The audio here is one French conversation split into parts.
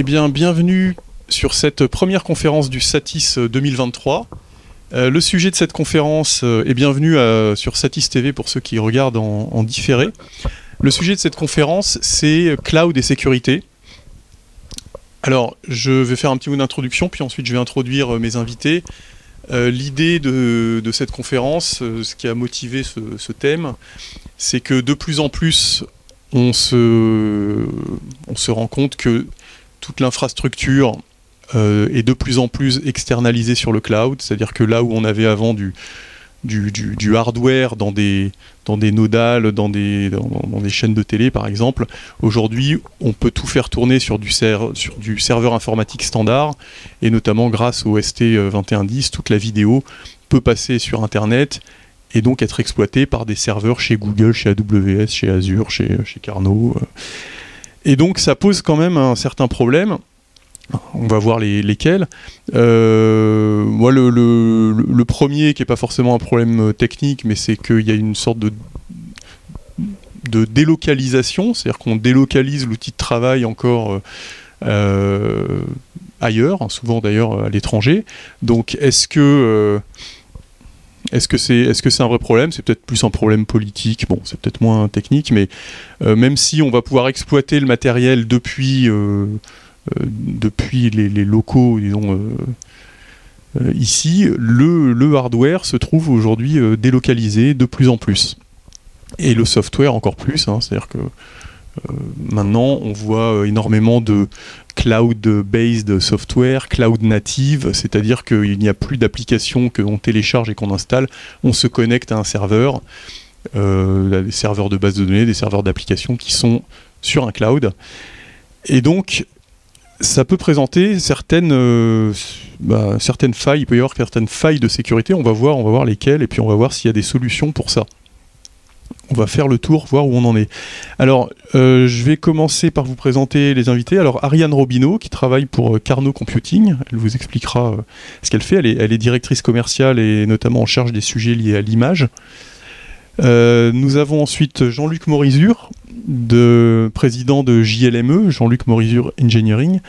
Eh bien, bienvenue sur cette première conférence du Satis 2023. Euh, le sujet de cette conférence euh, est bienvenue sur Satis TV pour ceux qui regardent en, différé. Le sujet de cette conférence, c'est cloud et sécurité. Alors, je vais faire un petit mot d'introduction, puis ensuite je vais introduire euh, mes invités. L'idée de, cette conférence, ce qui a motivé ce thème, c'est que de plus en plus, on se, on se rend compte que toute l'infrastructure euh, est de plus en plus externalisée sur le cloud, c'est-à-dire que là où on avait avant du, du, hardware dans des, dans des nodales, dans des, dans, des chaînes de télé par exemple, aujourd'hui on peut tout faire tourner sur du, sur du serveur informatique standard, et notamment grâce au ST2110, toute la vidéo peut passer sur Internet et donc être exploité par des serveurs chez Google, chez AWS, chez Azure, chez, chez Carnot. Euh. Et donc ça pose quand même un certain problème. On va voir les, lesquels. Euh, moi, le, premier, qui n'est pas forcément un problème technique, mais c'est qu'il y a une sorte de, de délocalisation, c'est-à-dire qu'on délocalise l'outil de travail encore euh, ailleurs, hein, souvent d'ailleurs à l'étranger. Donc, est-ce que est-ce que c'est est -ce un vrai problème? C'est peut-être plus un problème politique, bon, c'est peut-être moins technique, mais euh, même si on va pouvoir exploiter le matériel depuis, euh, euh, depuis les, locaux, disons, ici, le, le, hardware se trouve aujourd'hui délocalisé de plus en plus. Et le software encore plus, hein, c'est-à-dire que maintenant, on voit énormément de, cloud-based software, cloud native, c'est-à-dire qu'il n'y a plus d'applications que l'on télécharge et qu'on installe, on se connecte à un serveur, euh, des serveurs de base de données, des serveurs d'applications qui sont sur un cloud. Et donc, ça peut présenter certaines, euh, bah, certaines failles, il peut y avoir certaines failles de sécurité, on va voir, on va voir lesquelles, et puis on va voir s'il y a des solutions pour ça on va faire le tour, voir où on en est. Alors, euh, je vais commencer par vous présenter les invités. Alors, Ariane Robineau, qui travaille pour euh, Carnot Computing, elle vous expliquera euh, ce qu'elle fait. Elle est, directrice commerciale et notamment en charge des sujets liés à l'image. nous avons ensuite Jean-Luc Morizur, de, président de JLME, Jean-Luc Morizur Engineering,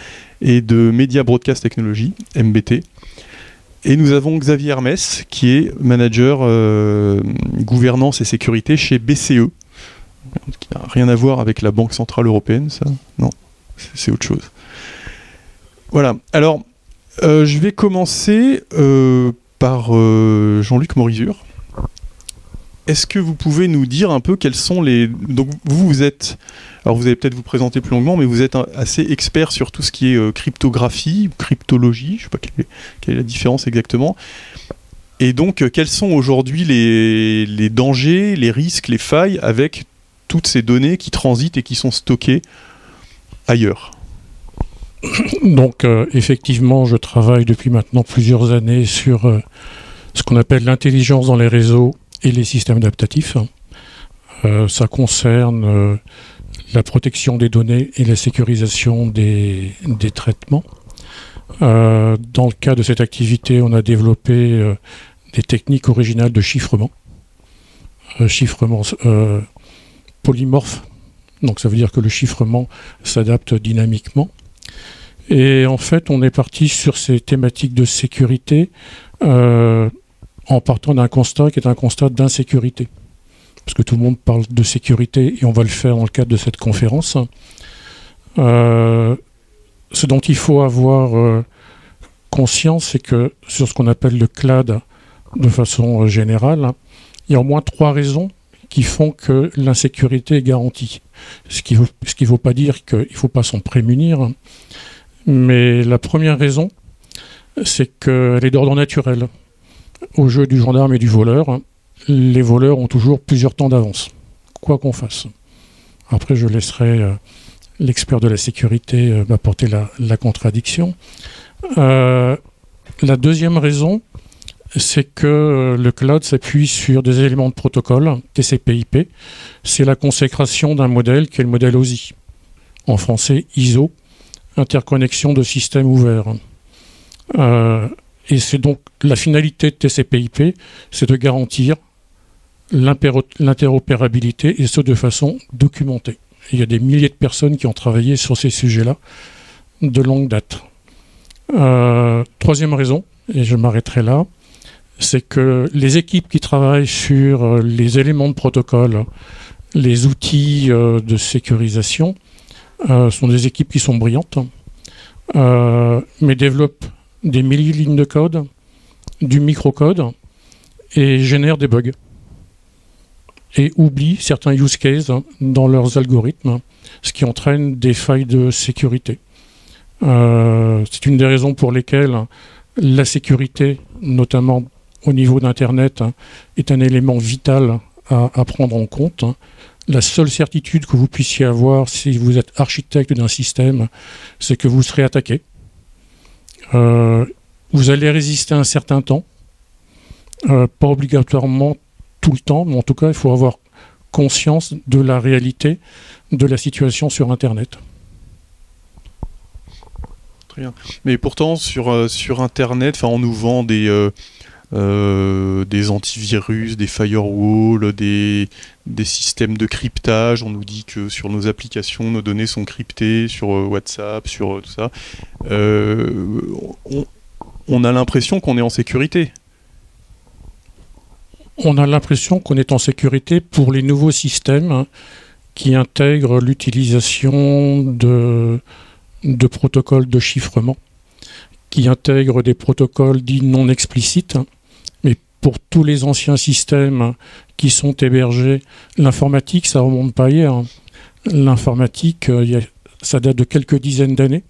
et de Media Broadcast Technology, MBT. Et nous avons Xavier Hermès, qui est manager euh, gouvernance et sécurité chez BCE, qui n'a rien à voir avec la Banque Centrale Européenne, ça Non, c'est autre chose. Voilà, alors euh, je vais commencer euh, par Jean-Luc Morizur. Est-ce que vous pouvez nous dire un peu quels sont les... Donc vous, vous êtes alors vous allez peut-être vous présenter plus longuement, mais vous êtes assez expert sur tout ce qui est euh, cryptographie, cryptologie, je ne sais pas quelle est, la différence exactement. Et donc, euh, quels sont aujourd'hui les, dangers, les risques, les failles avec toutes ces données qui transitent et qui sont stockées ailleurs? Donc, euh, effectivement, je travaille depuis maintenant plusieurs années sur ce qu'on appelle l'intelligence dans les réseaux et les systèmes adaptatifs. ça concerne la protection des données et la sécurisation des, traitements. Euh, dans le cas de cette activité, on a développé euh, des techniques originales de chiffrement. Euh, chiffrement polymorphe, donc ça veut dire que le chiffrement s'adapte dynamiquement. Et en fait, on est parti sur ces thématiques de sécurité en partant d'un constat qui est un constat d'insécurité parce que tout le monde parle de sécurité et on va le faire dans le cadre de cette conférence. Euh, ce dont il faut avoir euh, conscience, c'est que sur ce qu'on appelle le CLAD de façon générale, il y a au moins trois raisons qui font que l'insécurité est garantie. Ce qui ne veut pas dire qu'il ne faut pas s'en prémunir, mais la première raison, c'est qu'elle est d'ordre naturel. Au jeu du gendarme et du voleur, les voleurs ont toujours plusieurs temps d'avance, quoi qu'on fasse. Après, je laisserai euh, l'expert de la sécurité euh, m'apporter la, contradiction. Euh, la deuxième raison, c'est que le cloud s'appuie sur des éléments de protocole, TCP/IP. C'est la consécration d'un modèle qui est le modèle OSI. En français, ISO, interconnexion de systèmes ouverts. Et c'est donc la finalité de TCP/IP, c'est de garantir l'interopérabilité et ce de façon documentée. Il y a des milliers de personnes qui ont travaillé sur ces sujets-là. de longue date. Euh, troisième raison, et je m'arrêterai là, c'est que les équipes qui travaillent sur euh, les éléments de protocole, les outils de sécurisation, sont des équipes qui sont brillantes, mais développent des milliers de lignes de code, du microcode, et génèrent des bugs et oublient certains use cases dans leurs algorithmes, ce qui entraîne des failles de sécurité. Euh, c'est une des raisons pour lesquelles la sécurité, notamment au niveau d'Internet, est un élément vital à, prendre en compte. La seule certitude que vous puissiez avoir si vous êtes architecte d'un système, c'est que vous serez attaqué. Euh, vous allez résister un certain temps, euh, pas obligatoirement tout le temps, mais en tout cas, il faut avoir conscience de la réalité de la situation sur Internet. Très bien. Mais pourtant, sur, euh, sur Internet, on nous vend des, des antivirus, des firewalls, des, des systèmes de cryptage. On nous dit que sur nos applications, nos données sont cryptées, sur WhatsApp, sur tout ça. on a l'impression qu'on est en sécurité on a l'impression qu'on est en sécurité pour les nouveaux systèmes qui intègrent l'utilisation de, protocoles de chiffrement, qui intègrent des protocoles dits non explicites. Pour tous les anciens systèmes qui sont hébergés, l'informatique, ça remonte pas hier. L'informatique, euh, ça date de quelques dizaines d'années.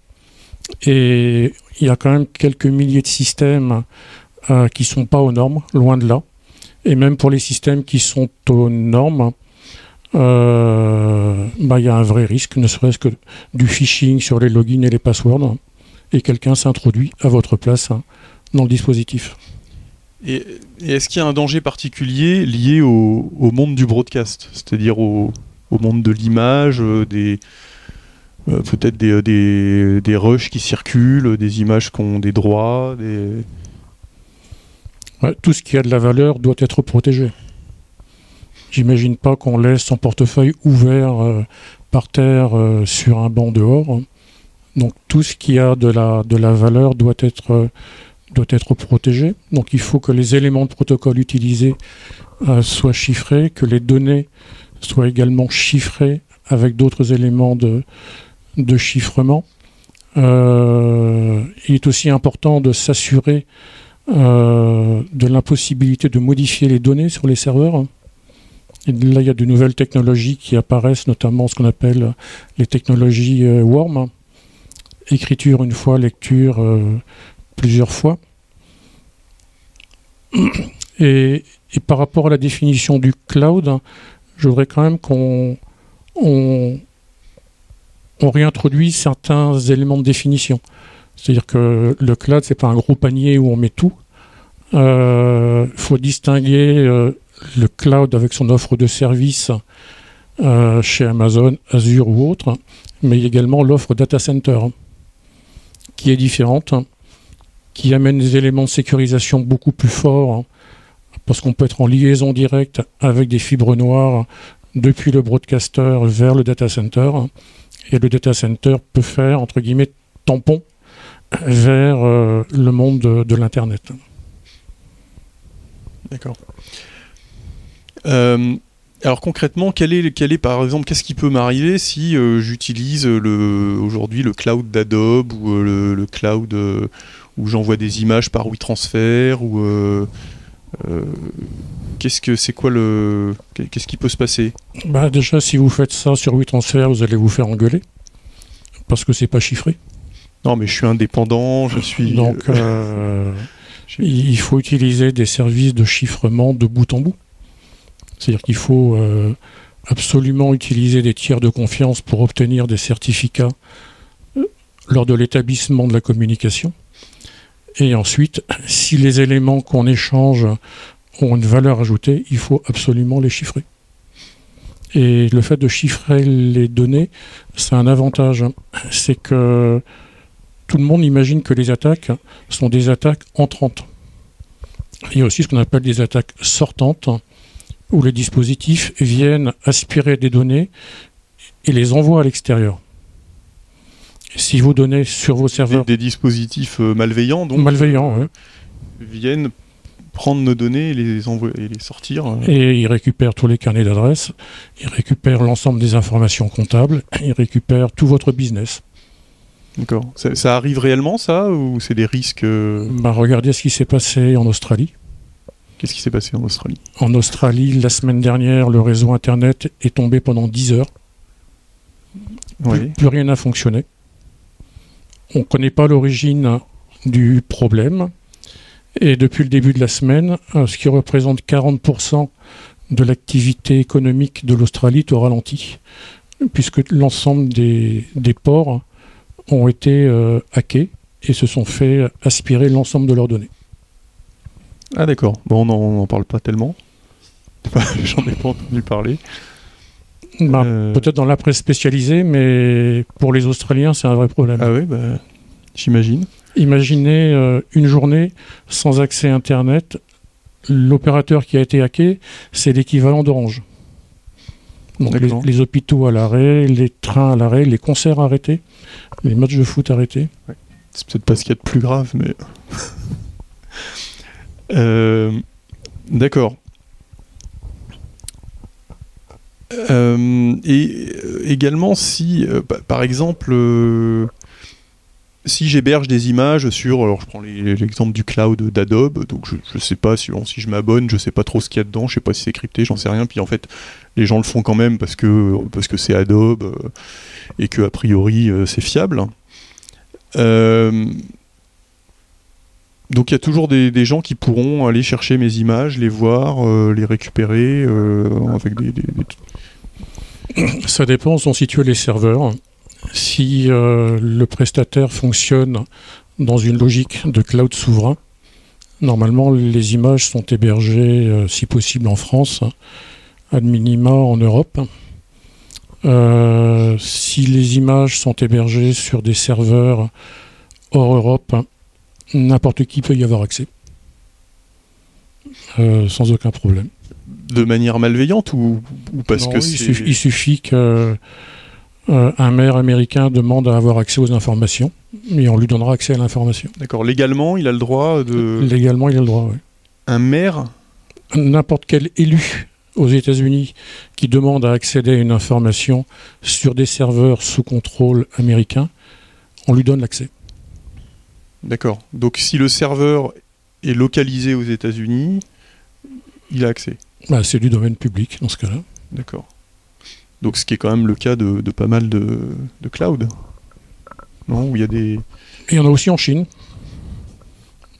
Et il y a quand même quelques milliers de systèmes euh, qui sont pas aux normes, loin de là. Et même pour les systèmes qui sont aux normes, euh, bah, il y a un vrai risque, ne serait-ce que du phishing sur les logins et les passwords, et quelqu'un s'introduit à votre place hein, dans le dispositif. Et, est-ce qu'il y a un danger particulier lié au, monde du broadcast, c'est-à-dire au, monde de l'image, euh, des euh, peut-être des, des, rushs qui circulent, des images qui ont des droits, des tout ce qui a de la valeur doit être protégé. J'imagine pas qu'on laisse son portefeuille ouvert euh, par terre euh, sur un banc dehors. Donc tout ce qui a de la, de la valeur doit être, euh, doit être protégé. Donc il faut que les éléments de protocole utilisés soient chiffrés, que les données soient également chiffrées avec d'autres éléments de, de chiffrement. il est aussi important de s'assurer euh, de l'impossibilité de modifier les données sur les serveurs. Et là, il y a de nouvelles technologies qui apparaissent, notamment ce qu'on appelle les technologies euh, WORM, écriture une fois, lecture euh, plusieurs fois. Et, par rapport à la définition du cloud, je voudrais quand même qu'on on, réintroduise certains éléments de définition. C'est-à-dire que le cloud, c'est pas un gros panier où on met tout. Il euh, faut distinguer euh, le cloud avec son offre de services euh, chez Amazon, Azure ou autre, mais également l'offre data center qui est différente, qui amène des éléments de sécurisation beaucoup plus forts parce qu'on peut être en liaison directe avec des fibres noires depuis le broadcaster vers le data center et le data center peut faire entre guillemets tampon vers euh, le monde de, l'Internet. D'accord. Euh, alors concrètement, quel est, quel est par exemple, qu'est-ce qui peut m'arriver si euh, j'utilise le, aujourd'hui le cloud d'Adobe ou le, cloud où j'envoie des images par WeTransfer ou qu'est-ce que c'est quoi le qu'est-ce qui peut se passer? Bah déjà, si vous faites ça sur WeTransfer, vous allez vous faire engueuler parce que c'est pas chiffré. Non, mais je suis indépendant, je suis. Donc, euh, il faut utiliser des services de chiffrement de bout en bout. C'est-à-dire qu'il faut euh, absolument utiliser des tiers de confiance pour obtenir des certificats euh, lors de l'établissement de la communication. Et ensuite, si les éléments qu'on échange ont une valeur ajoutée, il faut absolument les chiffrer. Et le fait de chiffrer les données, c'est un avantage. C'est que tout le monde imagine que les attaques sont des attaques entrantes. Il y a aussi ce qu'on appelle des attaques sortantes, où les dispositifs viennent aspirer des données et les envoient à l'extérieur. Si vous donnez sur vos serveurs... Des, dispositifs malveillants, donc... Malveillants, Viennent prendre nos données et les, envoyer, et les sortir. Et ils récupèrent tous les carnets d'adresses, ils récupèrent l'ensemble des informations comptables, ils récupèrent tout votre business. D'accord. Ça, arrive réellement, ça, ou c'est des risques bah, Regardez ce qui s'est passé en Australie. Qu'est-ce qui s'est passé en Australie? En Australie, la semaine dernière, le réseau Internet est tombé pendant 10 heures. Plus, rien n'a fonctionné. On ne connaît pas l'origine du problème. Et depuis le début de la semaine, euh, ce qui représente 40% de l'activité économique de l'Australie est au ralenti, puisque l'ensemble des, ports ont été euh, hackés et se sont fait aspirer l'ensemble de leurs données. Ah d'accord. Bon, on n'en parle pas tellement. J'en ai pas entendu parler. Bah, euh. Peut-être dans la presse spécialisée, mais pour les Australiens, c'est un vrai problème. Ah oui, bah, j'imagine. Imaginez euh, une journée sans accès Internet. L'opérateur qui a été hacké, c'est l'équivalent d'Orange. Donc les, les, hôpitaux à l'arrêt, les trains à l'arrêt, les concerts arrêtés, les matchs de foot arrêtés. C'est peut-être pas ce qu'il y a de plus grave, mais... Euh, d'accord. Euh, et euh, également, si, par exemple, si j'héberge des images sur, alors je prends l'exemple du cloud d'Adobe, donc je, ne sais pas si, si je m'abonne, je sais pas trop ce qu'il y a dedans, je sais pas si c'est crypté, j'en sais rien, puis en fait les gens le font quand même parce que parce que c'est Adobe et que a priori c'est fiable. Donc il y a toujours des, gens qui pourront aller chercher mes images, les voir, euh, les récupérer euh, avec des, Ça dépend où sont situés les serveurs. Si euh, le prestataire fonctionne dans une logique de cloud souverain, normalement les images sont hébergées, si possible en France, à minima en Europe. si les images sont hébergées sur des serveurs hors Europe, n'importe qui peut y avoir accès. Euh, sans aucun problème. De manière malveillante ou, parce que il suffit, il suffit que euh, un maire américain demande à avoir accès aux informations et on lui donnera accès à l'information. D'accord. Légalement, il a le droit de. Légalement, il a le droit, oui. Un maire N'importe quel élu aux États-Unis qui demande à accéder à une information sur des serveurs sous contrôle américain, on lui donne l'accès. D'accord. Donc si le serveur est localisé aux États-Unis, il a accès. Bah, c'est du domaine public dans ce cas-là. D'accord. Donc ce qui est quand même le cas de, pas mal de, de cloud. Non Où il y a des. il y en a aussi en Chine.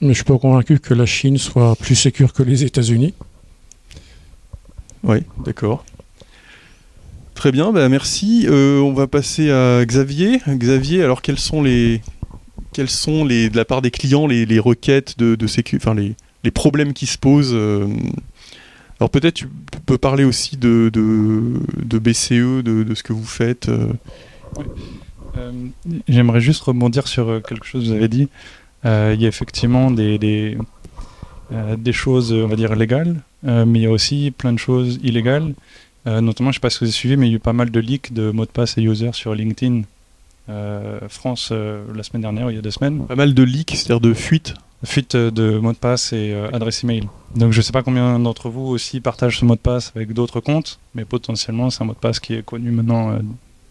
Mais je ne suis pas convaincu que la Chine soit plus sécure que les États-Unis. Oui, d'accord. Très bien, bah merci. Euh, on va passer à Xavier. Xavier, alors quels sont les, quels sont les, de la part des clients les, requêtes de, de enfin les, les, problèmes qui se posent euh. Alors peut-être tu peux parler aussi de, de, BCE, de, ce que vous faites. Euh. Euh, j'aimerais juste rebondir sur quelque chose que vous avez dit. il y a effectivement des, des, des, choses, on va dire, légales, mais il y a aussi plein de choses illégales. notamment, je ne sais pas si vous avez suivi, mais il y a eu pas mal de leaks de mots de passe et users sur LinkedIn France euh, la semaine dernière, il y a deux semaines. Pas mal de leaks, c'est-à-dire de fuites Fuite de mots de passe et euh, adresse email. Donc je ne sais pas combien d'entre vous aussi partagent ce mot de passe avec d'autres comptes, mais potentiellement c'est un mot de passe qui est connu maintenant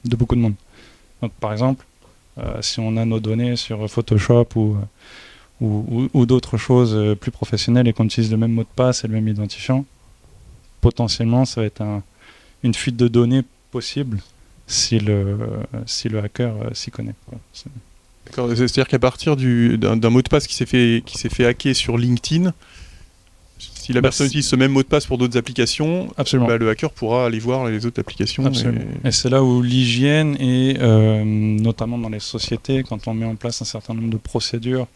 de beaucoup de monde. Donc par exemple, si on a nos données sur Photoshop ou, ou, d'autres choses plus professionnelles et qu'on utilise le même mot de passe et le même identifiant, potentiellement ça va être une fuite de données possible si le, si le hacker euh, s'y connaît. C'est-à-dire qu'à partir d'un mot de passe qui s'est fait, qui fait hacker sur LinkedIn, si la bah, personne utilise ce même mot de passe pour d'autres applications, Absolument. Bah, le hacker pourra aller voir les autres applications. Et, c'est là où l'hygiène est, euh, notamment dans les sociétés, quand on met en place un certain nombre de procédures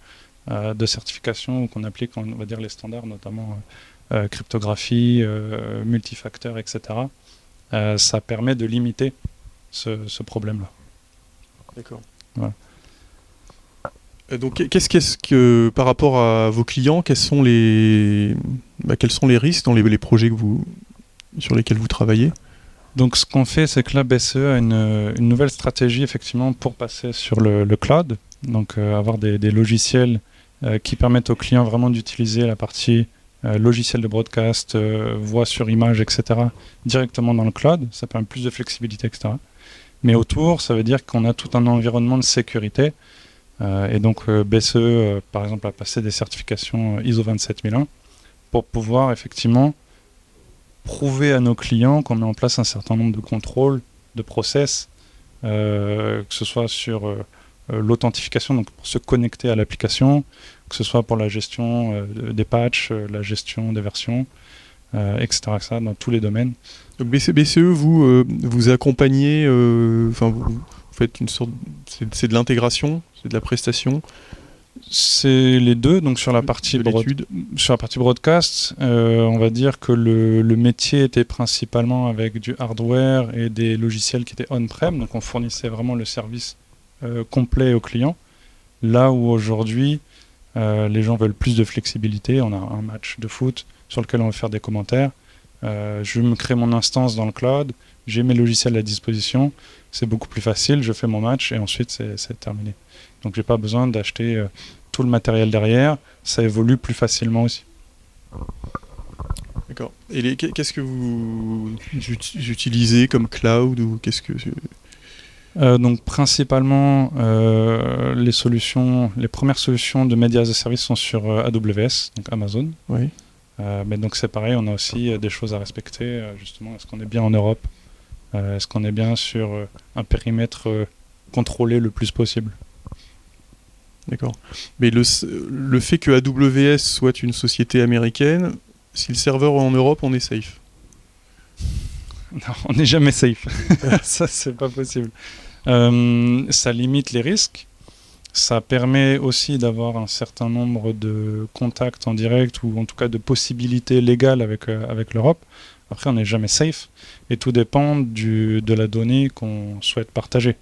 euh, de certification qu'on applique, on va dire les standards, notamment cryptographie, multifacteur, etc. ça permet de limiter ce, problème-là. D'accord. Donc, qu'est-ce, que, par rapport à vos clients, quels sont les, bah, quels sont les risques dans les, projets que vous, sur lesquels vous travaillez? Donc ce qu'on fait, c'est que là, BCE a une, une, nouvelle stratégie effectivement pour passer sur le, le cloud, donc euh, avoir des, des logiciels euh, qui permettent aux clients vraiment d'utiliser la partie euh, logiciel de broadcast, voix sur image, etc., directement dans le cloud. Ça permet plus de flexibilité, etc. Mais autour, ça veut dire qu'on a tout un environnement de sécurité. Euh, et donc BCE, euh, par exemple, a passé des certifications ISO 27001 pour pouvoir effectivement prouver à nos clients qu'on met en place un certain nombre de contrôles, de process, euh, que ce soit sur euh, l'authentification, donc pour se connecter à l'application, que ce soit pour la gestion euh, des patchs, euh, la gestion des versions, euh, etc., etc., dans tous les domaines. Donc BC, BCE, vous euh, vous accompagnez, euh, enfin vous, vous faites une sorte, c'est de l'intégration, c'est de la prestation, C'est les deux, donc sur la partie, broad- sur la partie broadcast, euh, on va dire que le, le métier était principalement avec du hardware et des logiciels qui étaient on-prem, donc on fournissait vraiment le service euh, complet aux clients. Là où aujourd'hui, euh, les gens veulent plus de flexibilité, on a un match de foot sur lequel on va faire des commentaires. Euh, je me crée mon instance dans le cloud, j'ai mes logiciels à disposition, c'est beaucoup plus facile, je fais mon match et ensuite c'est terminé. Donc j'ai pas besoin d'acheter euh, tout le matériel derrière, ça évolue plus facilement aussi. D'accord. Et qu'est-ce que vous ut- utilisez comme cloud ou qu'est-ce que Euh, donc principalement euh, les solutions, les premières solutions de médias as a service sont sur AWS, donc Amazon. Oui. Euh, mais donc c'est pareil, on a aussi euh, des choses à respecter. euh, justement, est-ce qu'on est bien en Europe? Est-ce qu'on est bien sur un périmètre contrôlé le plus possible? D'accord. Mais le, fait que AWS soit une société américaine, si le serveur est en Europe, on est safe? Non, on n'est jamais safe. ça, c'est pas possible. Euh, ça limite les risques. Ça permet aussi d'avoir un certain nombre de contacts en direct ou en tout cas de possibilités légales avec, euh, avec l'Europe. Après, on n'est jamais safe et tout dépend de la donnée qu'on souhaite partager.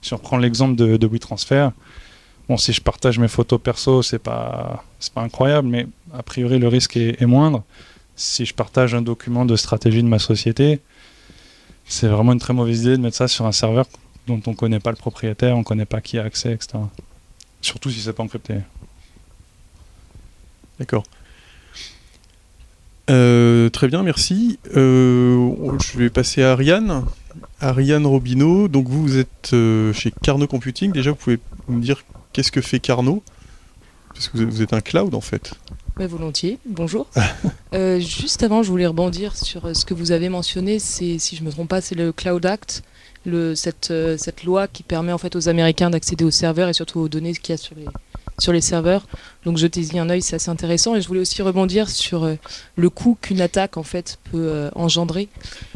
Si on prend l'exemple de, WeTransfer, bon, si je partage mes photos perso, c'est pas, pas incroyable, mais a priori, le risque est, est moindre. Si je partage un document de stratégie de ma société, c'est vraiment une très mauvaise idée de mettre ça sur un serveur dont on ne connaît pas le propriétaire, on ne connaît pas qui a accès, etc. Surtout si c'est pas encrypté. D'accord. Euh, très bien, merci. Euh, je vais passer à Ariane. Ariane Robineau, donc vous, êtes euh, chez Carnot Computing. Déjà, vous pouvez me dire qu'est-ce que fait Carnot? Parce que vous êtes, un cloud en fait. Ouais, volontiers, bonjour. Juste avant, je voulais rebondir sur ce que vous avez mentionné, c'est, si je me trompe pas, c'est le Cloud Act, euh, cette loi qui permet en fait aux Américains d'accéder aux serveurs et surtout aux données qu'il y a sur les, serveurs. Donc jetez-y un œil, c'est assez intéressant. Et je voulais aussi rebondir sur euh, le coût qu'une attaque en fait peut euh, engendrer.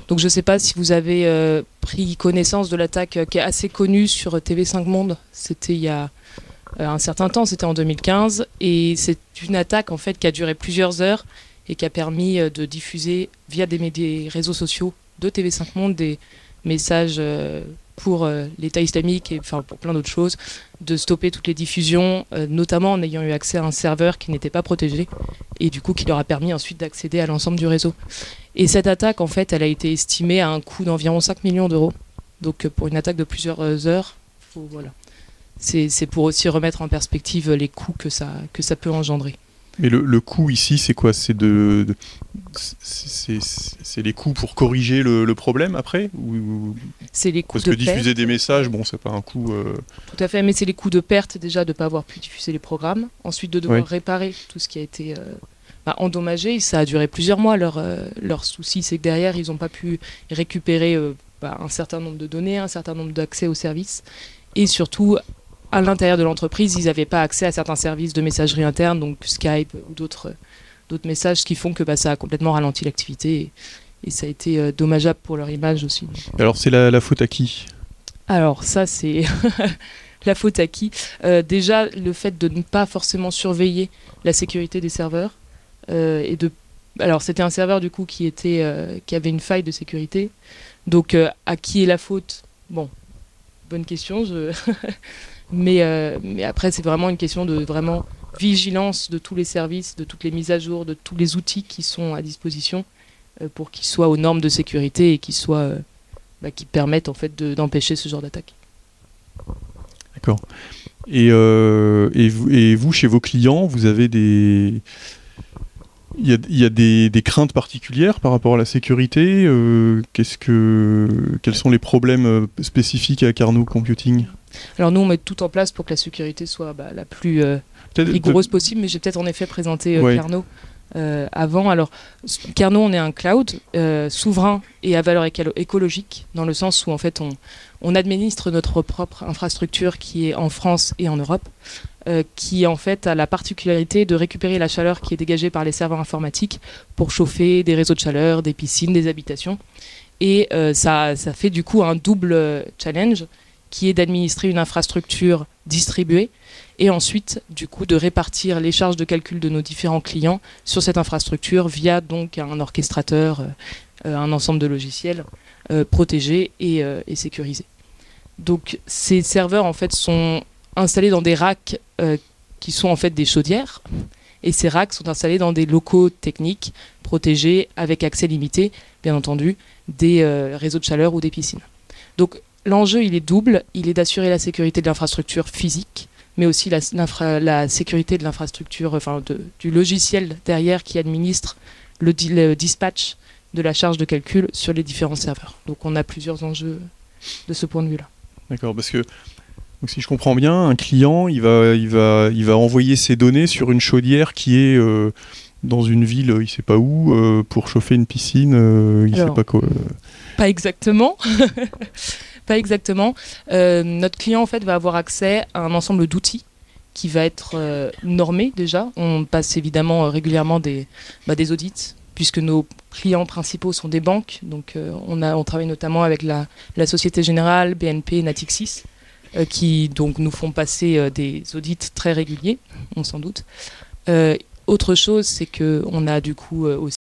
Donc je ne sais pas si vous avez pris connaissance de l'attaque qui est assez connue sur TV5 Monde. C'était il y a un certain temps, c'était en 2015, et c'est une attaque en fait qui a duré plusieurs heures et qui a permis de diffuser via des, réseaux sociaux de TV5 Monde des messages euh, pour euh, l'État islamique et enfin pour plein d'autres choses, de stopper toutes les diffusions, euh, notamment en ayant eu accès à un serveur qui n'était pas protégé et du coup qui leur a permis ensuite d'accéder à l'ensemble du réseau. Et cette attaque en fait, elle a été estimée à un coût d'environ 5 millions d'euros. Donc pour une attaque de plusieurs heures, c'est pour aussi remettre en perspective les coûts que ça, que ça peut engendrer. Mais le, le coût ici, c'est quoi? C'est de, de- c'est- les coûts pour corriger le, le problème après? Ou, ou- C'est les coûts Parce que de diffuser perte, des messages, bon, c'est pas un coût. euh, tout à fait, mais c'est les coûts de perte déjà de ne pas avoir pu diffuser les programmes, ensuite de devoir réparer tout ce qui a été euh, bah, endommagé. Ça a duré plusieurs mois. Leur, euh, leur souci, c'est que derrière, ils n'ont pas pu récupérer bah, un certain nombre de données, un certain nombre d'accès aux services, et surtout à l'intérieur de l'entreprise, ils n'avaient pas accès à certains services de messagerie interne, donc Skype ou d'autres d'autres messages, qui font que bah, ça a complètement ralenti l'activité. Et, et ça a été euh, dommageable pour leur image aussi. Alors, c'est la, la faute à qui? Alors ça, c'est la faute à qui? Euh, Déjà, le fait de ne pas forcément surveiller la sécurité des serveurs. euh, et de... Alors c'était un serveur du coup qui, était, qui avait une faille de sécurité. Donc à qui est la faute? Bon, bonne question. Je... mais, euh, mais après, c'est vraiment une question de vraiment vigilance de tous les services, de toutes les mises à jour, de tous les outils qui sont à disposition euh, pour qu'ils soient aux normes de sécurité et qu'ils soient... euh, bah, qui permettent en fait d'empêcher ce genre d'attaque. D'accord. Et, vous, chez vos clients, vous avez des. Il y a, des, craintes particulières par rapport à la sécurité euh, Qu'est-ce que, Quels sont les problèmes spécifiques à Carnot Computing? Alors nous, on met tout en place pour que la sécurité soit bah, la plus euh, rigoureuse possible, mais j'ai peut-être en effet présenté euh, ouais. Carnot euh, avant. Alors, Carnot, on est un cloud euh, souverain et à valeur éco écologique, dans le sens où en fait on, on, administre notre propre infrastructure qui est en France et en Europe, euh, qui en fait a la particularité de récupérer la chaleur qui est dégagée par les serveurs informatiques pour chauffer des réseaux de chaleur, des piscines, des habitations. Et euh, ça, ça fait du coup un double challenge qui est d'administrer une infrastructure distribuée et ensuite du coup de répartir les charges de calcul de nos différents clients sur cette infrastructure via donc un orchestrateur, euh, un ensemble de logiciels euh, protégés et, euh, sécurisés. Donc ces serveurs en fait sont installés dans des racks euh, qui sont en fait des chaudières et ces racks sont installés dans des locaux techniques protégés avec accès limité, bien entendu, des euh, réseaux de chaleur ou des piscines. Donc l'enjeu il est double, il est d'assurer la sécurité de l'infrastructure physique mais aussi la, la sécurité de l'infrastructure, enfin de, du logiciel derrière qui administre le, le, dispatch de la charge de calcul sur les différents serveurs. Donc on a plusieurs enjeux de ce point de vue-là. D'accord, parce que donc, si je comprends bien, un client, il va, il, va, il va envoyer ses données sur une chaudière qui est euh, dans une ville, il sait pas où, euh, pour chauffer une piscine, euh, il Alors, sait pas quoi. Pas exactement. Pas exactement. Euh, notre client en fait va avoir accès à un ensemble d'outils qui va être euh, normé déjà. On passe évidemment euh, régulièrement des, bah, des audits puisque nos clients principaux sont des banques. Donc on, a, on travaille notamment avec la, la Société Générale, BNP, Natixis, qui donc nous font passer des audits très réguliers, on s'en doute. autre chose, c'est qu'on a du coup aussi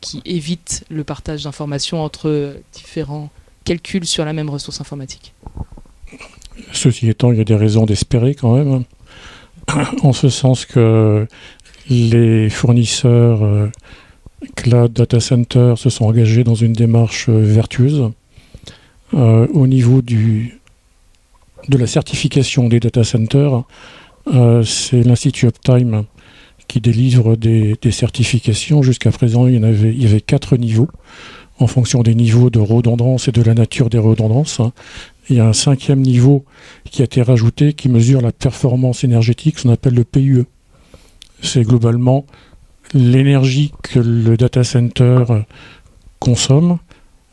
qui évite le partage d'informations entre différents calculs sur la même ressource informatique. Ceci étant, il y a des raisons d'espérer quand même, en ce sens que les fournisseurs euh, cloud data center se sont engagés dans une démarche euh, vertueuse euh, au niveau du, de la certification des data centers. c'est l'Institut Uptime qui délivre des, certifications. Jusqu'à présent, il y, en avait, il y avait quatre niveaux en fonction des niveaux de redondance et de la nature des redondances. Il y a un cinquième niveau qui a été rajouté qui mesure la performance énergétique, ce qu'on appelle le PUE. C'est globalement l'énergie que le data center consomme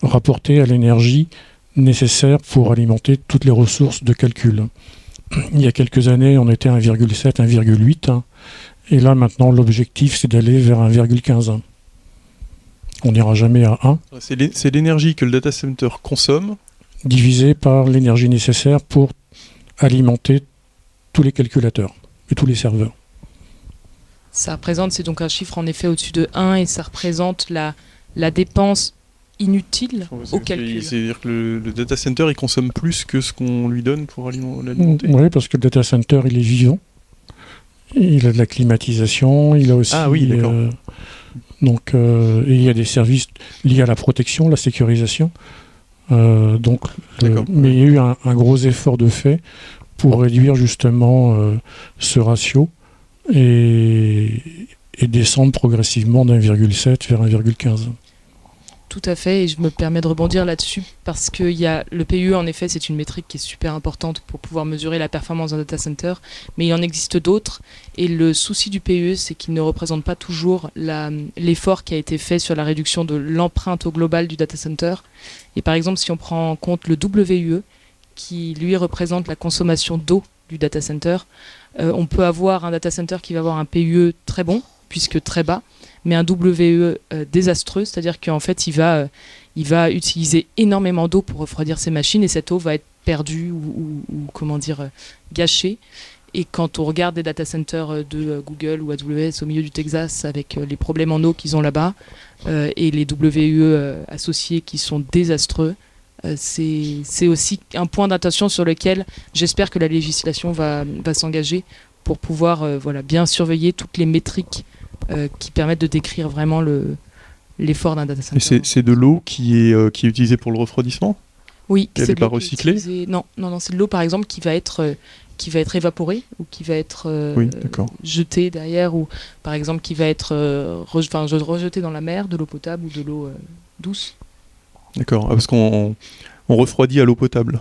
rapportée à l'énergie nécessaire pour alimenter toutes les ressources de calcul. Il y a quelques années, on était à 1,7, 1,8. Et là, maintenant, l'objectif, c'est d'aller vers 1,15. On n'ira jamais à 1. C'est l'énergie que le data center consomme. Divisé par l'énergie nécessaire pour alimenter tous les calculateurs et tous les serveurs. Ça représente, c'est donc un chiffre en effet au-dessus de 1 et ça représente la, la dépense inutile au calcul. C'est-à-dire que le, data center, il consomme plus que ce qu'on lui donne pour l'alimenter. Oui, parce que le data center, il est vivant. Il a de la climatisation, il a aussi. Ah oui, d'accord. Euh, donc, euh, il y a des services liés à la protection, la sécurisation. Euh, donc, mais il y a eu un, gros effort de fait pour réduire justement ce ratio et, et descendre progressivement d'1,7 vers 1,15. Tout à fait, et je me permets de rebondir là-dessus parce que y a, le PUE, en effet, c'est une métrique qui est super importante pour pouvoir mesurer la performance d'un data center, mais il en existe d'autres. Et le souci du PUE, c'est qu'il ne représente pas toujours l'effort qui a été fait sur la réduction de l'empreinte au global du data center. Et par exemple, si on prend en compte le WUE, qui lui représente la consommation d'eau du data center, euh, on peut avoir un data center qui va avoir un PUE très bon, puisque très bas, mais un WE euh, désastreux, c'est-à-dire qu'en fait, il va, euh, il va utiliser énormément d'eau pour refroidir ses machines et cette eau va être perdue ou, comment dire, euh, gâchée. Et quand on regarde des data centers de Google ou AWS au milieu du Texas avec les problèmes en eau qu'ils ont là-bas et les WE associés qui sont désastreux, c'est aussi un point d'attention sur lequel j'espère que la législation va, va s'engager pour pouvoir voilà, bien surveiller toutes les métriques euh, qui permettent de décrire vraiment l'effort d'un data center. c'est de l'eau qui est, euh, qui est utilisée pour le refroidissement? Oui. Qui n'est pas recyclée Non, non, non c'est de l'eau par exemple qui va être euh, qui va être évaporée ou qui va être jetée derrière ou par exemple qui va être rejetée dans la mer, de l'eau potable ou de l'eau douce. D'accord, ah, parce qu'on on refroidit à l'eau potable.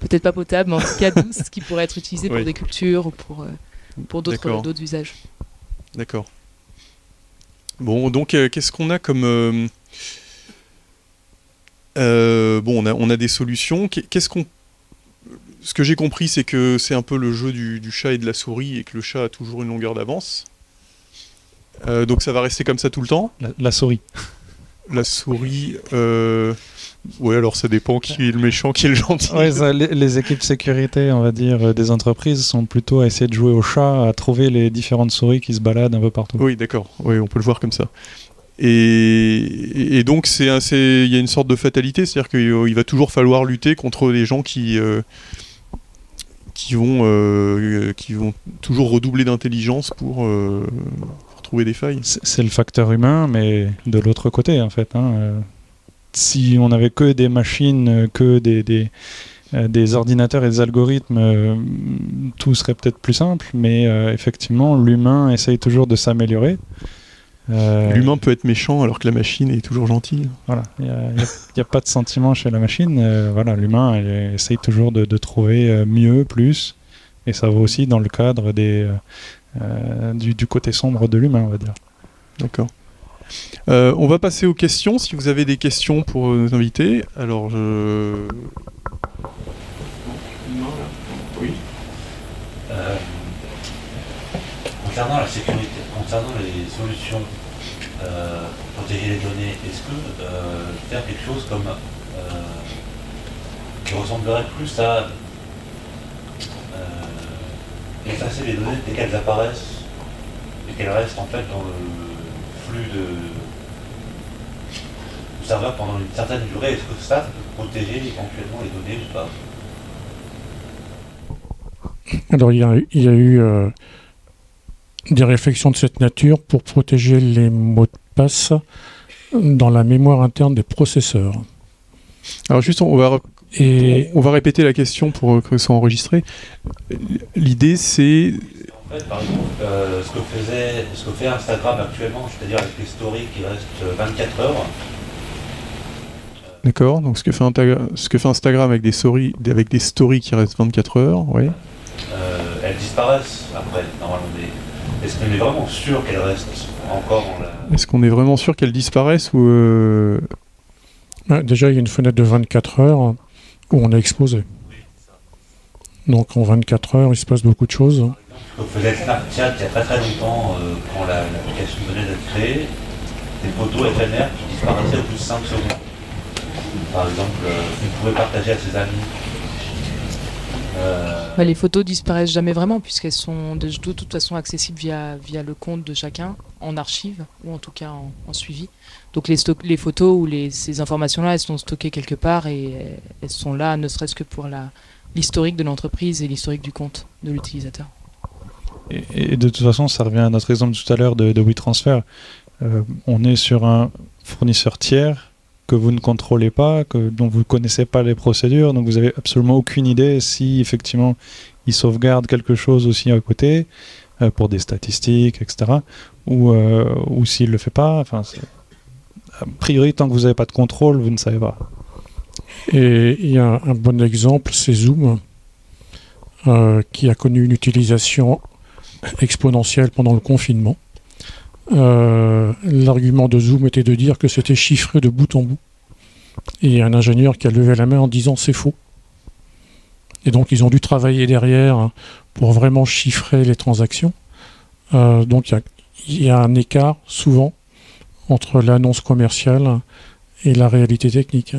Peut-être pas potable, mais en tout cas douce, qui pourrait être utilisée pour des cultures ou pour, pour d'autres usages. D'accord. Bon, donc euh, qu'est-ce qu'on a comme... Euh, euh, bon, on a, on a des solutions. Qu'est-ce qu'on... Ce que j'ai compris, c'est que c'est un peu le jeu du, chat et de la souris et que le chat a toujours une longueur d'avance. donc ça va rester comme ça tout le temps? La souris. La souris... Oui, alors ça dépend qui est le méchant, qui est le gentil. les, équipes sécurité, on va dire, euh, des entreprises sont plutôt à essayer de jouer au chat, à trouver les différentes souris qui se baladent un peu partout. Oui, d'accord. Oui, on peut le voir comme ça. Et, donc, il y a une sorte de fatalité, c'est-à-dire qu'il va toujours falloir lutter contre des gens qui, euh, qui, vont, euh, qui vont toujours redoubler d'intelligence pour, pour, trouver des failles. C'est le facteur humain, mais de l'autre côté, en fait. Hein, si on avait que des machines, euh, que des, des, euh, des ordinateurs et des algorithmes, euh, tout serait peut-être plus simple, mais effectivement, l'humain essaye toujours de s'améliorer. L'humain peut être méchant alors que la machine est toujours gentille. Voilà, il n'y a, pas de sentiment chez la machine. voilà, l'humain essaye toujours de, de, trouver mieux, plus, et ça va aussi dans le cadre des, du, du côté sombre de l'humain, on va dire. D'accord. Euh, on va passer aux questions. Si vous avez des questions pour nos invités, alors je. Oui. Euh, concernant la sécurité, concernant les solutions euh, pour protéger les données, est-ce que faire quelque chose comme qui ressemblerait plus à effacer les données dès qu'elles apparaissent et qu'elles restent en fait dans le flux de, serveur pendant une certaine durée. Est-ce que ça, ça peut protéger éventuellement les données ou pas? Alors il y a, il y a eu euh, des réflexions de cette nature pour protéger les mots de passe dans la mémoire interne des processeurs. Alors juste, on va, Et on va répéter la question pour que ce soit enregistré. L'idée, c'est... En fait, par exemple, euh, ce, que faisait, ce que fait Instagram actuellement, c'est-à-dire avec les stories qui restent 24 heures, D'accord, donc ce que, fait Inta- ce que fait Instagram avec des, stories, avec des stories qui restent 24 heures, oui. euh, elles disparaissent après, normalement. Mais est-ce qu'on est vraiment sûr qu'elles restent encore en la... Est-ce qu'on est vraiment sûr qu'elles disparaissent ou... euh, ah, déjà il y a une fenêtre de 24 heures où on est exposé. Donc en 24 heures il se passe beaucoup de choses. Que faisait Snapchat il y a très très longtemps, euh, quand la- l'application venait d'être créée, des photos éphémères qui disparaissaient au bout de 5 secondes. Par exemple, euh, vous pouvez partager à ses amis. Euh, les photos disparaissent jamais vraiment puisqu'elles sont de, toute façon accessibles via, le compte de chacun en archive ou en tout cas en, suivi. Donc les, photos ou ces informations-là, elles sont stockées quelque part et euh, elles sont là ne serait-ce que pour l'historique de l'entreprise et l'historique du compte de l'utilisateur. Et, de toute façon, ça revient à notre exemple tout à l'heure de, de WeTransfer. Euh, on est sur un fournisseur tiers que vous ne contrôlez pas, que, dont vous ne connaissez pas les procédures, donc vous avez absolument aucune idée si effectivement il sauvegarde quelque chose aussi à côté euh, pour des statistiques, etc. Ou, euh, ou s'il le fait pas. Enfin, a priori, tant que vous n'avez pas de contrôle, vous ne savez pas. Et il y a un bon exemple, c'est Zoom, qui a connu une utilisation exponentielle pendant le confinement. Euh, L'argument de Zoom était de dire que c'était chiffré de bout en bout. Et un ingénieur qui a levé la main en disant c'est faux. Et donc ils ont dû travailler derrière hein, pour vraiment chiffrer les transactions. Euh, donc il y a- il y, a un écart souvent entre l'annonce commerciale et la réalité technique.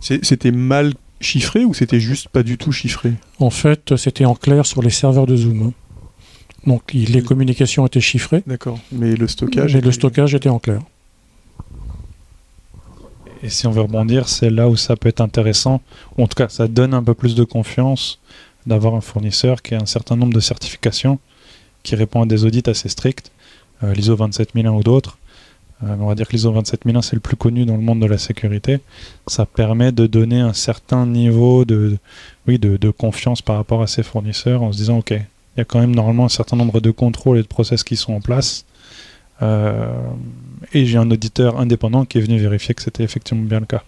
C'était mal chiffré ou c'était juste pas du tout chiffré? En fait, c'était en clair sur les serveurs de Zoom. Donc il- les communications étaient chiffrées, D'accord. Mais le stockage... mais le était- stockage était en clair. Et si on veut rebondir, c'est là où ça peut être intéressant, ou en tout cas ça donne un peu plus de confiance d'avoir un fournisseur qui a un certain nombre de certifications, qui répond à des audits assez stricts, euh, l'ISO 27001 ou d'autres. Euh, on va dire que l'ISO 27001 c'est le plus connu dans le monde de la sécurité. Ça permet de donner un certain niveau de, oui, de, de confiance par rapport à ces fournisseurs en se disant ok, il y a quand même normalement un certain nombre de contrôles et de process qui sont en place. Euh, et j'ai un auditeur indépendant qui est venu vérifier que c'était effectivement bien le cas.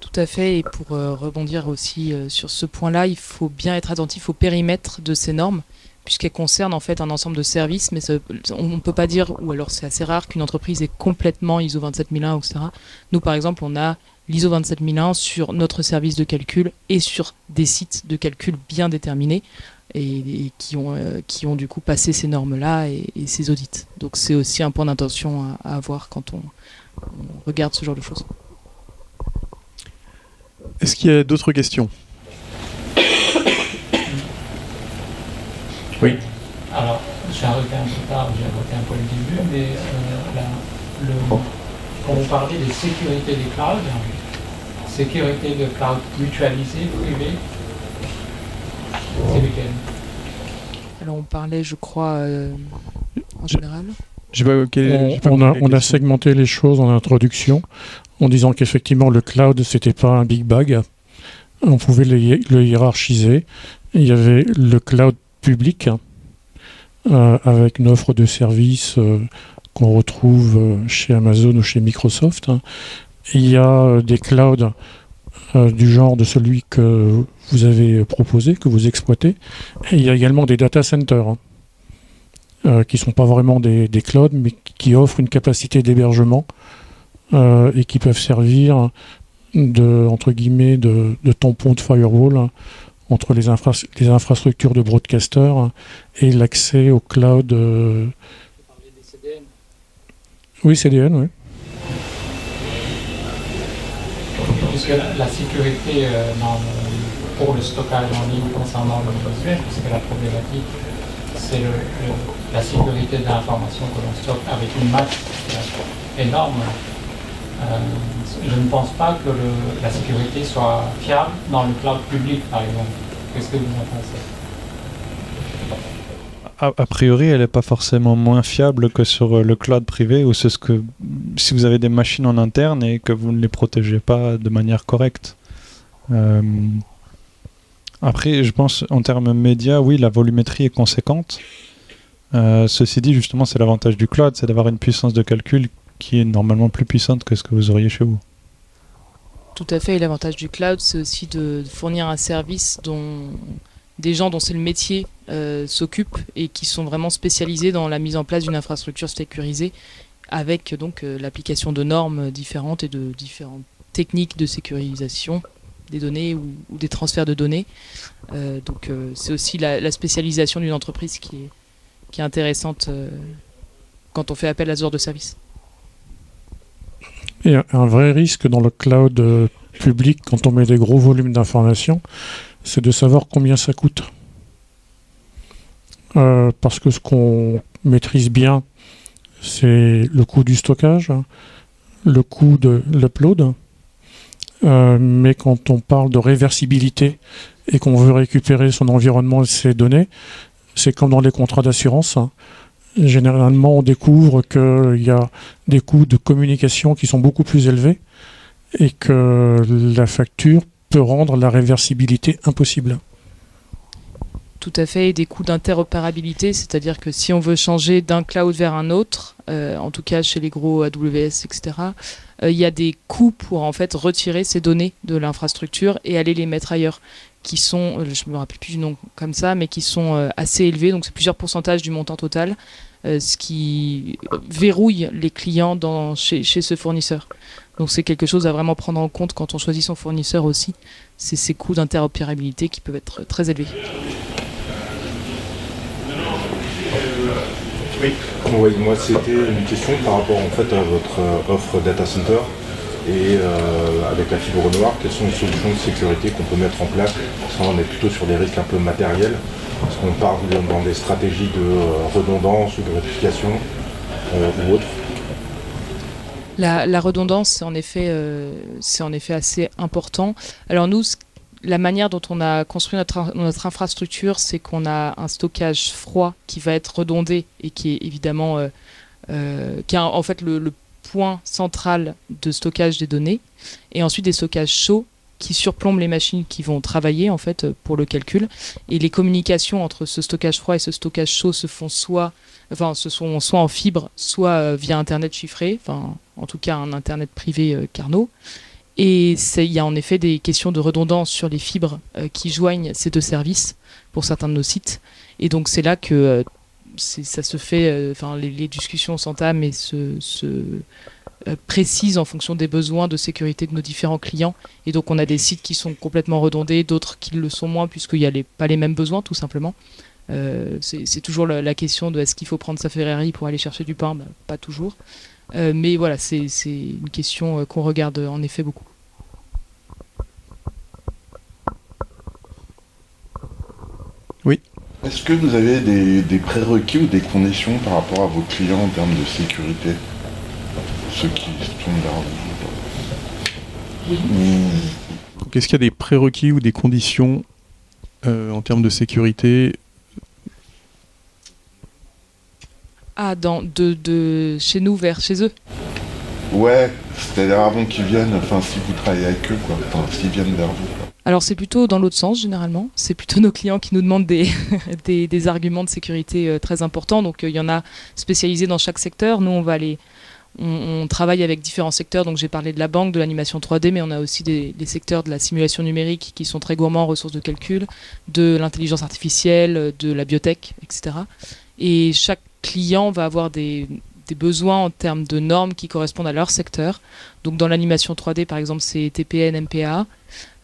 Tout à fait, et pour euh, rebondir aussi euh, sur ce point-là, il faut bien être attentif au périmètre de ces normes, puisqu'elles concernent en fait un ensemble de services, mais on ne peut pas dire, ou alors c'est assez rare qu'une entreprise est complètement ISO 27001, etc. Nous, par exemple, on a l'ISO 27001 sur notre service de calcul et sur des sites de calcul bien déterminés et, et qui, ont, euh, qui ont du coup passé ces normes-là et, et ces audits. Donc c'est aussi un point d'intention à, à avoir quand on, on regarde ce genre de choses. Est-ce qu'il y a d'autres questions? Alors, j'ai arrêté un peu tard, j'ai arrêté un peu le début, mais euh, la- le, quand vous parlez des sécurités des clouds, sécurité de cloud mutualisé, privé, c'est lequel Alors on parlait, je crois, euh, en général. Je sais pas quel- On, a, on segmenté les choses en introduction en disant qu'effectivement le cloud c'était pas un big bag. On pouvait le, hi- le hiérarchiser. Il y avait le cloud public euh, avec une offre de services euh, qu'on retrouve chez Amazon ou chez Microsoft. Et il y a euh, des clouds euh, du genre de celui que vous avez proposé, que vous exploitez. Et il y a également des data centers. hein euh, qui sont pas vraiment des, des clouds, mais qui offrent une capacité d'hébergement euh, et qui peuvent servir de entre guillemets de, de tampon de firewall hein, entre les, infra- les infrastructures de broadcaster et l'accès au cloud. euh, Oui, CDN, oui. Puisque la, sécurité euh, pour le stockage en ligne concernant le visuel, parce que la problématique, c'est la sécurité de l'information que l'on stocke avec une masse euh, énorme. je ne pense pas que la sécurité soit fiable dans le cloud public, par exemple. Qu'est-ce que vous en pensez? A, priori, elle n'est pas forcément moins fiable que sur le cloud privé, ou c'est ce que si vous avez des machines en interne et que vous ne les protégez pas de manière correcte. Euh, après, je pense en termes médias, oui, la volumétrie est conséquente. Euh, ceci dit, justement, c'est l'avantage du cloud, c'est d'avoir une puissance de calcul qui est normalement plus puissante que ce que vous auriez chez vous. Tout à fait, et l'avantage du cloud, c'est aussi de fournir un service dont des gens dont c'est le métier euh, s'occupent et qui sont vraiment spécialisés dans la mise en place d'une infrastructure sécurisée avec donc euh, l'application de normes différentes et de différentes techniques de sécurisation des données ou, des transferts de données. Euh, donc c'est aussi la, spécialisation d'une entreprise qui est, intéressante quand on fait appel à ce genre de service. Et un vrai risque dans le cloud public quand on met des gros volumes d'informations, c'est de savoir combien ça coûte. Euh, parce que ce qu'on maîtrise bien, c'est le coût du stockage, le coût de l'upload. Euh, mais quand on parle de réversibilité et qu'on veut récupérer son environnement et ses données, c'est comme dans les contrats d'assurance. Généralement, on découvre qu'il y a des coûts de communication qui sont beaucoup plus élevés et que la facture peut rendre la réversibilité impossible. Tout à fait, et des coûts d'interopérabilité, c'est-à-dire que si on veut changer d'un cloud vers un autre, euh, en tout cas chez les gros AWS, etc., euh, il y a des coûts pour en fait retirer ces données de l'infrastructure et aller les mettre ailleurs, qui sont, euh, je me rappelle plus du nom comme ça, mais qui sont assez élevés, donc c'est plusieurs pourcentages du montant total, ce qui verrouille les clients dans, chez, chez ce fournisseur. Donc c'est quelque chose à vraiment prendre en compte quand on choisit son fournisseur aussi. C'est ces coûts d'interopérabilité qui peuvent être très élevés. Oui, moi c'était une question par rapport en fait à votre euh, offre data center et euh, avec la fibre noire, quelles sont les solutions de sécurité qu'on peut mettre en place? On est plutôt sur des risques un peu matériels. Est-ce qu'on parle dans des stratégies de euh, redondance ou de réplication ou autre? La, redondance, c'est en, effet, euh, en effet assez important. Alors nous, la manière dont on a construit notre, notre infrastructure, c'est qu'on a un stockage froid qui va être redondé et qui est évidemment euh, euh, qui en fait le, point central de stockage des données, et ensuite des stockages chauds qui surplombent les machines qui vont travailler en fait pour le calcul. Et les communications entre ce stockage froid et ce stockage chaud se font soit enfin, ce sont soit en fibre, soit euh, via Internet chiffré, enfin, en tout cas un Internet privé euh, Carnot. Et il y a en effet des questions de redondance sur les fibres euh, qui joignent ces deux services pour certains de nos sites. Et donc c'est là que ça se fait, enfin les, discussions s'entament et se, se précisent en fonction des besoins de sécurité de nos différents clients. Et donc on a des sites qui sont complètement redondés, d'autres qui le sont moins puisqu'il n'y a pas les mêmes besoins tout simplement. Euh, c'est toujours la, question de est-ce qu'il faut prendre sa Ferrari pour aller chercher du pain? Bah, Pas toujours. Euh, mais voilà, c'est une question euh, qu'on regarde en effet beaucoup. Oui. Est-ce que vous avez des, prérequis ou des conditions par rapport à vos clients en termes de sécurité? Ceux qui sont vers vous oui. Est-ce qu'il y a des prérequis ou des conditions en termes de sécurité Ah, dans, de, de chez nous vers chez eux. Ouais, c'est-à-dire avant qu'ils viennent, enfin si vous travaillez avec eux, quoi, enfin s'ils viennent vers vous. Alors c'est plutôt dans l'autre sens généralement, c'est plutôt nos clients qui nous demandent des, des, arguments de sécurité euh, très importants, donc euh, il y en a spécialisés dans chaque secteur, nous on va aller... On, travaille avec différents secteurs, donc j'ai parlé de la banque, de l'animation 3D, mais on a aussi des, des, secteurs de la simulation numérique qui sont très gourmands en ressources de calcul, de l'intelligence artificielle, de la biotech, etc. Et chaque client va avoir des, besoins en termes de normes qui correspondent à leur secteur. Donc dans l'animation 3D, par exemple, c'est TPN, MPA.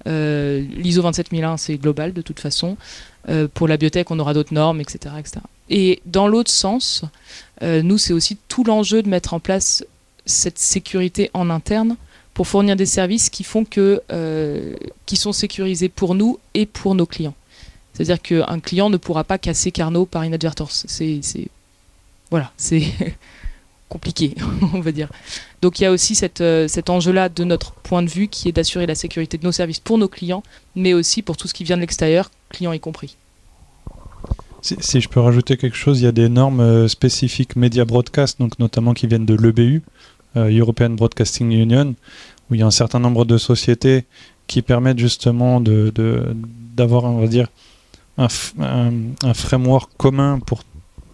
Euh, L'ISO 27001, c'est global de toute façon. Euh, pour la biotech, on aura d'autres normes, etc., etc. Et dans l'autre sens, euh, nous, c'est aussi tout l'enjeu de mettre en place cette sécurité en interne pour fournir des services qui font que, qui sont sécurisés pour nous et pour nos clients. C'est-à-dire qu'un client ne pourra pas casser Carnot par inadvertance. C'est voilà, c'est compliqué, on va dire. Donc il y a aussi euh, cet enjeu-là de notre point de vue qui est d'assurer la sécurité de nos services pour nos clients, mais aussi pour tout ce qui vient de l'extérieur, clients y compris. Si, je peux rajouter quelque chose, il y a des normes euh, spécifiques média broadcast, donc notamment qui viennent de l'EBU, euh, European Broadcasting Union, où il y a un certain nombre de sociétés qui permettent justement de, de- d'avoir, on va dire, un, un- un framework commun pour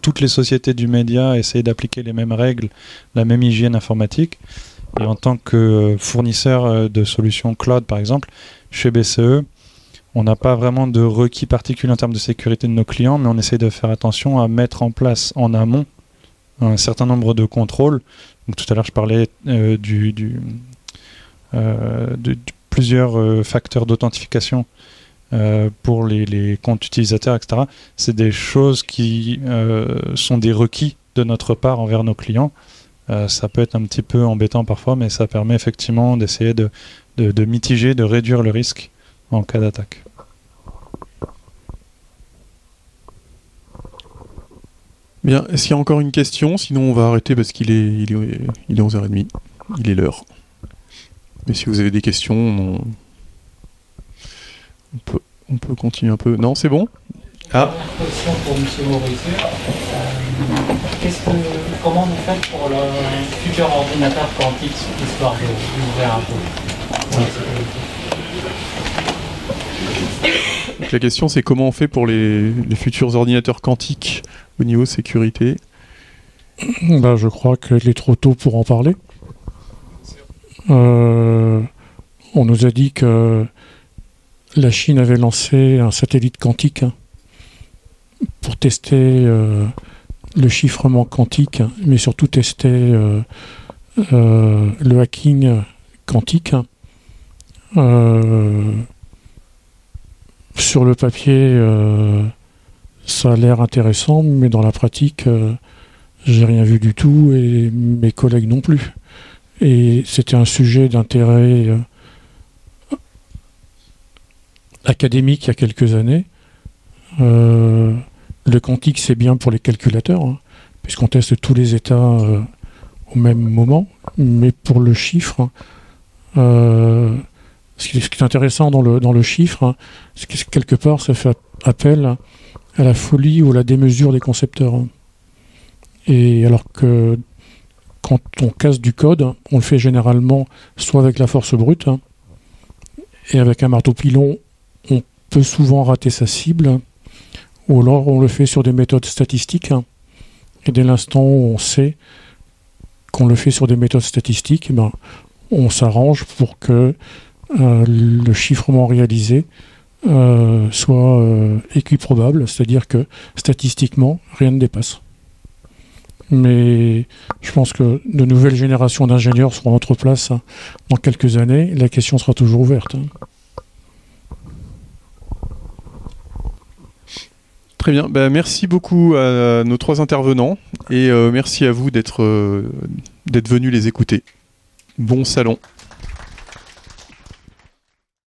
toutes les sociétés du média, essayer d'appliquer les mêmes règles, la même hygiène informatique. Et en tant que euh, fournisseur euh, de solutions cloud, par exemple, chez BCE, on n'a pas vraiment de requis particuliers en termes de sécurité de nos clients, mais on essaie de faire attention à mettre en place en amont un certain nombre de contrôles. Tout à l'heure, je parlais euh, de, plusieurs facteurs d'authentification euh, pour les, comptes utilisateurs, etc. C'est des choses qui euh, sont des requis de notre part envers nos clients. Euh, ça peut être un petit peu embêtant parfois, mais ça permet effectivement d'essayer de, mitiger, de réduire le risque en cas d'attaque. Bien, est-ce qu'il y a encore une question? Sinon, on va arrêter parce qu'il est, est 11h30. Il est l'heure. Mais si vous avez des questions, on, on peut, on peut continuer un peu. Non, c'est bon Ah, Première question pour M. Maurice. Euh, qu'est-ce que, comment vous faites pour le futur ordinateur quantique, histoire de d'ouvrir un peu donc la question c'est comment on fait pour les, les futurs ordinateurs quantiques au niveau sécurité? Bah, je crois qu'il est trop tôt pour en parler. Euh, on nous a dit que la Chine avait lancé un satellite quantique hein, pour tester euh, le chiffrement quantique, mais surtout tester euh, euh, le hacking quantique. Euh, sur le papier, ça a l'air intéressant, mais dans la pratique, j'ai rien vu du tout et mes collègues non plus. Et c'était un sujet d'intérêt académique il y a quelques années. Euh, le quantique, c'est bien pour les calculateurs, hein, puisqu'on teste tous les états euh, au même moment. Mais pour le chiffre, euh, ce, qui, est intéressant dans le, chiffre, hein, c'est que quelque part, ça fait appel à la folie ou à la démesure des concepteurs. hein. Et alors que quand on casse du code, on le fait généralement soit avec la force brute, et avec un marteau pilon, on peut souvent rater sa cible, ou alors on le fait sur des méthodes statistiques. hein. Et dès l'instant où on sait qu'on le fait sur des méthodes statistiques, eh ben, on s'arrange pour que euh, le chiffrement réalisé euh, soit euh, équiprobable, c'est-à-dire que statistiquement, rien ne dépasse. Mais je pense que de nouvelles générations d'ingénieurs seront à notre place hein, dans quelques années. La question sera toujours ouverte. hein. Très bien, Ben, merci beaucoup à nos trois intervenants et euh, merci à vous euh, d'être venus les écouter. Bon salon.